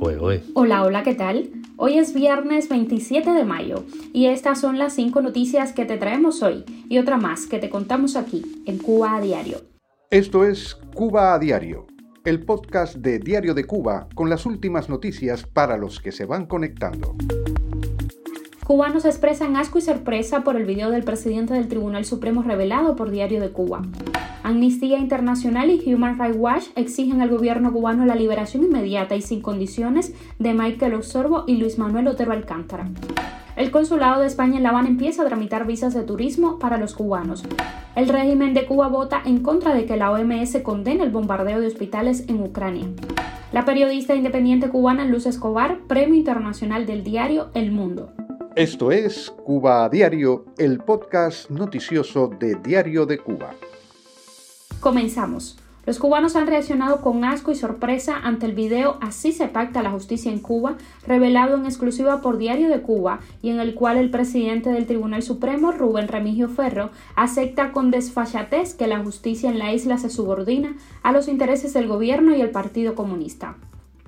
Hola, hola, ¿qué tal? Hoy es viernes 27 de mayo y estas son las cinco noticias que te traemos hoy y otra más que te contamos aquí en Cuba a Diario. Esto es Cuba a Diario, el podcast de Diario de Cuba con las últimas noticias para los que se van conectando. Cubanos expresan asco y sorpresa por el video del presidente del Tribunal Supremo revelado por Diario de Cuba. Amnistía Internacional y Human Rights Watch exigen al gobierno cubano la liberación inmediata y sin condiciones de Michael Osorbo y Luis Manuel Otero Alcántara. El consulado de España en La Habana empieza a tramitar visas de turismo para los cubanos. El régimen de Cuba vota en contra de que la OMS condene el bombardeo de hospitales en Ucrania. La periodista independiente cubana Luz Escobar, Premio Internacional del diario El Mundo. Esto es Cuba a Diario, el podcast noticioso de Diario de Cuba. Comenzamos. Los cubanos han reaccionado con asco y sorpresa ante el video Así se pacta la justicia en Cuba, revelado en exclusiva por Diario de Cuba y en el cual el presidente del Tribunal Supremo, Rubén Remigio Ferro, acepta con desfachatez que la justicia en la isla se subordina a los intereses del gobierno y el Partido Comunista.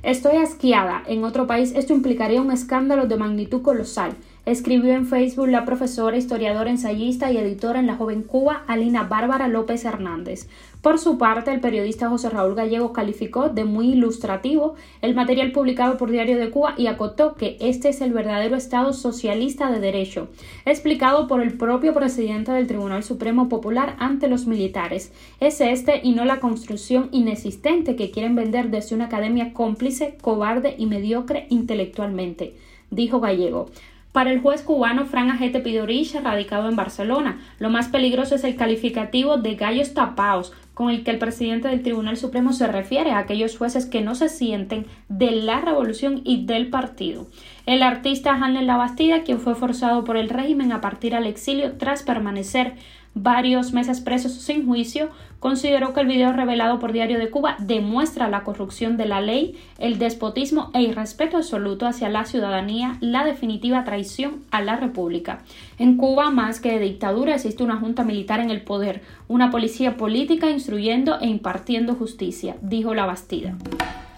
Estoy asqueada. En otro país esto implicaría un escándalo de magnitud colosal escribió en Facebook la profesora, historiadora, ensayista y editora en La Joven Cuba, Alina Bárbara López Hernández. Por su parte, el periodista José Raúl Gallego calificó de muy ilustrativo el material publicado por Diario de Cuba y acotó que este es el verdadero Estado socialista de derecho, explicado por el propio presidente del Tribunal Supremo Popular ante los militares. Es este y no la construcción inexistente que quieren vender desde una academia cómplice, cobarde y mediocre intelectualmente, dijo Gallego. Para el juez cubano Fran Ajete Pidorich, radicado en Barcelona, lo más peligroso es el calificativo de gallos tapaos, con el que el presidente del Tribunal Supremo se refiere a aquellos jueces que no se sienten de la revolución y del partido. El artista Hanley Labastida, quien fue forzado por el régimen a partir al exilio tras permanecer varios meses presos sin juicio, consideró que el video revelado por Diario de Cuba demuestra la corrupción de la ley, el despotismo e irrespeto absoluto hacia la ciudadanía, la definitiva traición a la República. En Cuba, más que de dictadura, existe una junta militar en el poder, una policía política instruyendo e impartiendo justicia, dijo la Bastida.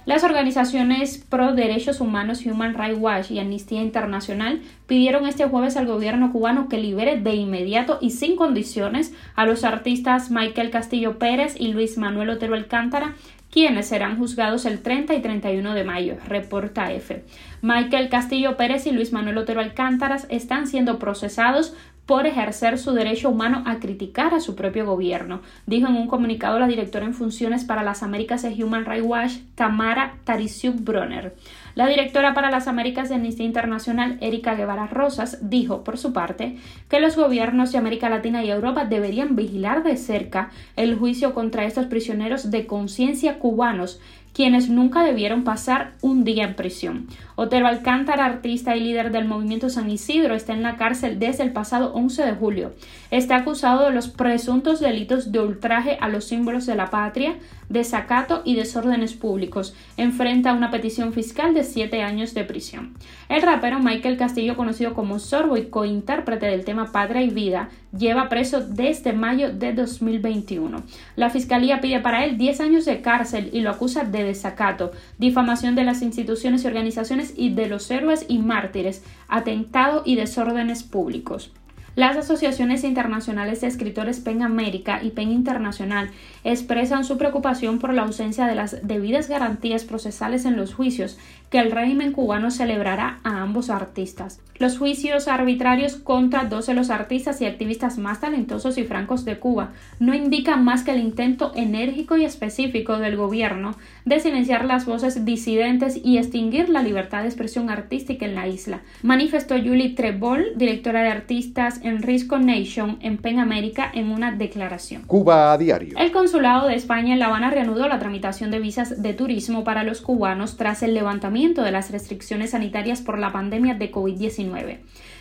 Las organizaciones pro derechos humanos Human Rights Watch y Amnistía Internacional pidieron este jueves al gobierno cubano que libere de inmediato y sin condiciones a los artistas Michael Castillo Pérez y Luis Manuel Otero Alcántara, quienes serán juzgados el 30 y 31 de mayo, reporta F. Michael Castillo Pérez y Luis Manuel Otero Alcántara están siendo procesados por ejercer su derecho humano a criticar a su propio gobierno, dijo en un comunicado la directora en funciones para las Américas de Human Rights Watch, Tamara Tarisiuk Bronner. La directora para las Américas de Amnistía Internacional, Erika Guevara Rosas, dijo, por su parte, que los gobiernos de América Latina y Europa deberían vigilar de cerca el juicio contra estos prisioneros de conciencia cubanos quienes nunca debieron pasar un día en prisión. Otero Alcántara, artista y líder del movimiento San Isidro, está en la cárcel desde el pasado 11 de julio. Está acusado de los presuntos delitos de ultraje a los símbolos de la patria, desacato y desórdenes públicos. Enfrenta una petición fiscal de siete años de prisión. El rapero Michael Castillo, conocido como Sorbo y cointérprete del tema Padre y Vida, lleva preso desde mayo de 2021. La fiscalía pide para él 10 años de cárcel y lo acusa de desacato, difamación de las instituciones y organizaciones y de los héroes y mártires, atentado y desórdenes públicos. Las asociaciones internacionales de escritores PEN América y PEN Internacional expresan su preocupación por la ausencia de las debidas garantías procesales en los juicios que el régimen cubano celebrará a ambos artistas. Los juicios arbitrarios contra dos de los artistas y activistas más talentosos y francos de Cuba no indican más que el intento enérgico y específico del gobierno de silenciar las voces disidentes y extinguir la libertad de expresión artística en la isla, manifestó Julie Trebol, directora de artistas en Risco Nation en PEN América en una declaración. Cuba a diario. El consulado de España en La Habana reanudó la tramitación de visas de turismo para los cubanos tras el levantamiento de las restricciones sanitarias por la pandemia de COVID-19.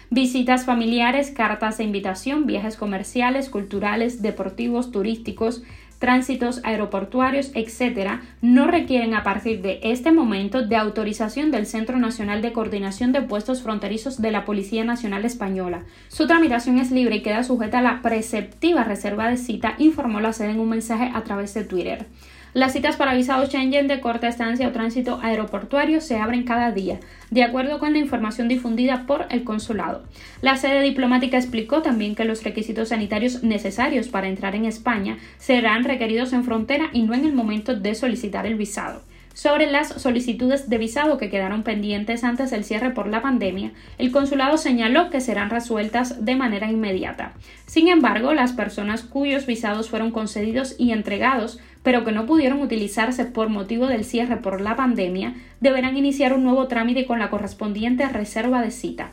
Visitas familiares, cartas de invitación, viajes comerciales, culturales, deportivos, turísticos, tránsitos aeroportuarios, etc., no requieren a partir de este momento de autorización del Centro Nacional de Coordinación de Puestos Fronterizos de la Policía Nacional Española. Su tramitación es libre y queda sujeta a la preceptiva reserva de cita, informó la sede en un mensaje a través de Twitter. Las citas para visados Schengen de corta estancia o tránsito aeroportuario se abren cada día, de acuerdo con la información difundida por el consulado. La sede diplomática explicó también que los requisitos sanitarios necesarios para entrar en España serán requeridos en frontera y no en el momento de solicitar el visado. Sobre las solicitudes de visado que quedaron pendientes antes del cierre por la pandemia, el consulado señaló que serán resueltas de manera inmediata. Sin embargo, las personas cuyos visados fueron concedidos y entregados, pero que no pudieron utilizarse por motivo del cierre por la pandemia, deberán iniciar un nuevo trámite con la correspondiente reserva de cita.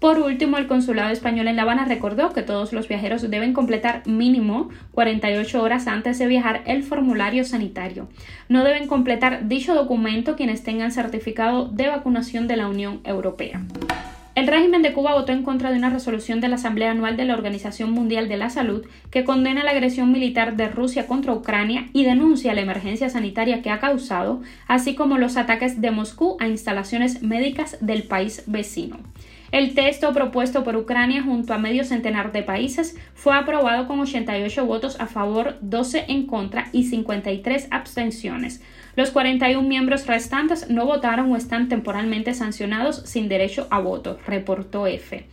Por último, el Consulado Español en La Habana recordó que todos los viajeros deben completar mínimo 48 horas antes de viajar el formulario sanitario. No deben completar dicho documento quienes tengan certificado de vacunación de la Unión Europea. El régimen de Cuba votó en contra de una resolución de la Asamblea Anual de la Organización Mundial de la Salud que condena la agresión militar de Rusia contra Ucrania y denuncia la emergencia sanitaria que ha causado, así como los ataques de Moscú a instalaciones médicas del país vecino. El texto propuesto por Ucrania junto a medio centenar de países fue aprobado con 88 votos a favor, 12 en contra y 53 abstenciones. Los 41 miembros restantes no votaron o están temporalmente sancionados sin derecho a voto, reportó F.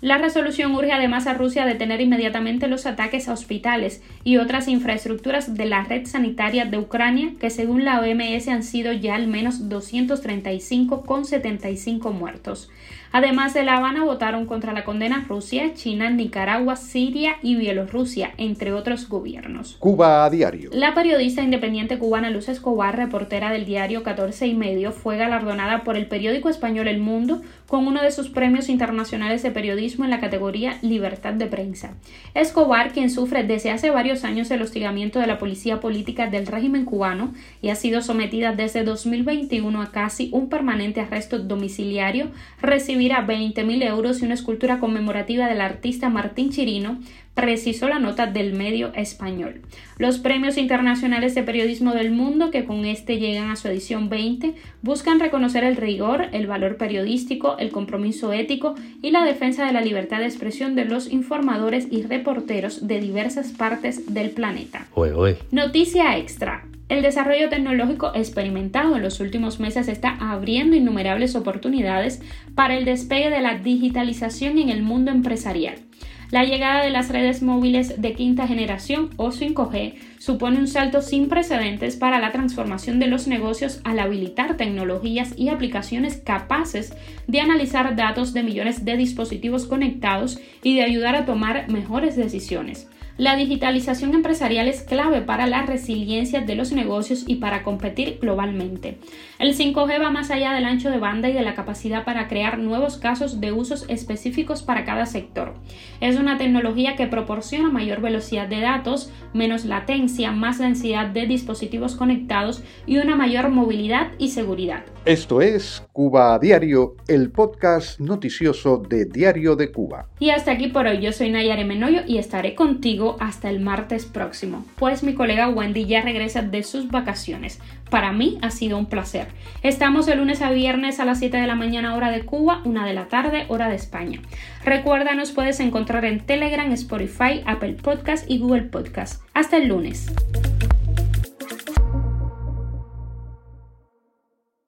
La resolución urge además a Rusia a detener inmediatamente los ataques a hospitales y otras infraestructuras de la red sanitaria de Ucrania, que según la OMS han sido ya al menos 235 con 75 muertos. Además de La Habana votaron contra la condena Rusia, China, Nicaragua, Siria y Bielorrusia, entre otros gobiernos. Cuba a diario. La periodista independiente cubana Luz Escobar, reportera del diario 14 y medio, fue galardonada por el periódico español El Mundo con uno de sus premios internacionales de periodismo en la categoría Libertad de Prensa. Escobar, quien sufre desde hace varios años el hostigamiento de la policía política del régimen cubano y ha sido sometida desde 2021 a casi un permanente arresto domiciliario, recibirá 20.000 euros y una escultura conmemorativa del artista Martín Chirino, precisó la nota del medio español. Los premios internacionales de periodismo del mundo, que con este llegan a su edición 20, buscan reconocer el rigor, el valor periodístico, el compromiso ético y la defensa de la libertad de expresión de los informadores y reporteros de diversas partes del planeta. Noticia extra. El desarrollo tecnológico experimentado en los últimos meses está abriendo innumerables oportunidades para el despegue de la digitalización en el mundo empresarial. La llegada de las redes móviles de quinta generación o 5G supone un salto sin precedentes para la transformación de los negocios al habilitar tecnologías y aplicaciones capaces de analizar datos de millones de dispositivos conectados y de ayudar a tomar mejores decisiones. La digitalización empresarial es clave para la resiliencia de los negocios y para competir globalmente. El 5G va más allá del ancho de banda y de la capacidad para crear nuevos casos de usos específicos para cada sector. Es una tecnología que proporciona mayor velocidad de datos, menos latencia, más densidad de dispositivos conectados y una mayor movilidad y seguridad. Esto es Cuba a Diario, el podcast noticioso de Diario de Cuba. Y hasta aquí por hoy, yo soy Nayare Menoyo y estaré contigo hasta el martes próximo, pues mi colega Wendy ya regresa de sus vacaciones. Para mí ha sido un placer. Estamos de lunes a viernes a las 7 de la mañana hora de Cuba, 1 de la tarde hora de España. Recuerda, nos puedes encontrar en Telegram, Spotify, Apple Podcast y Google Podcast. Hasta el lunes.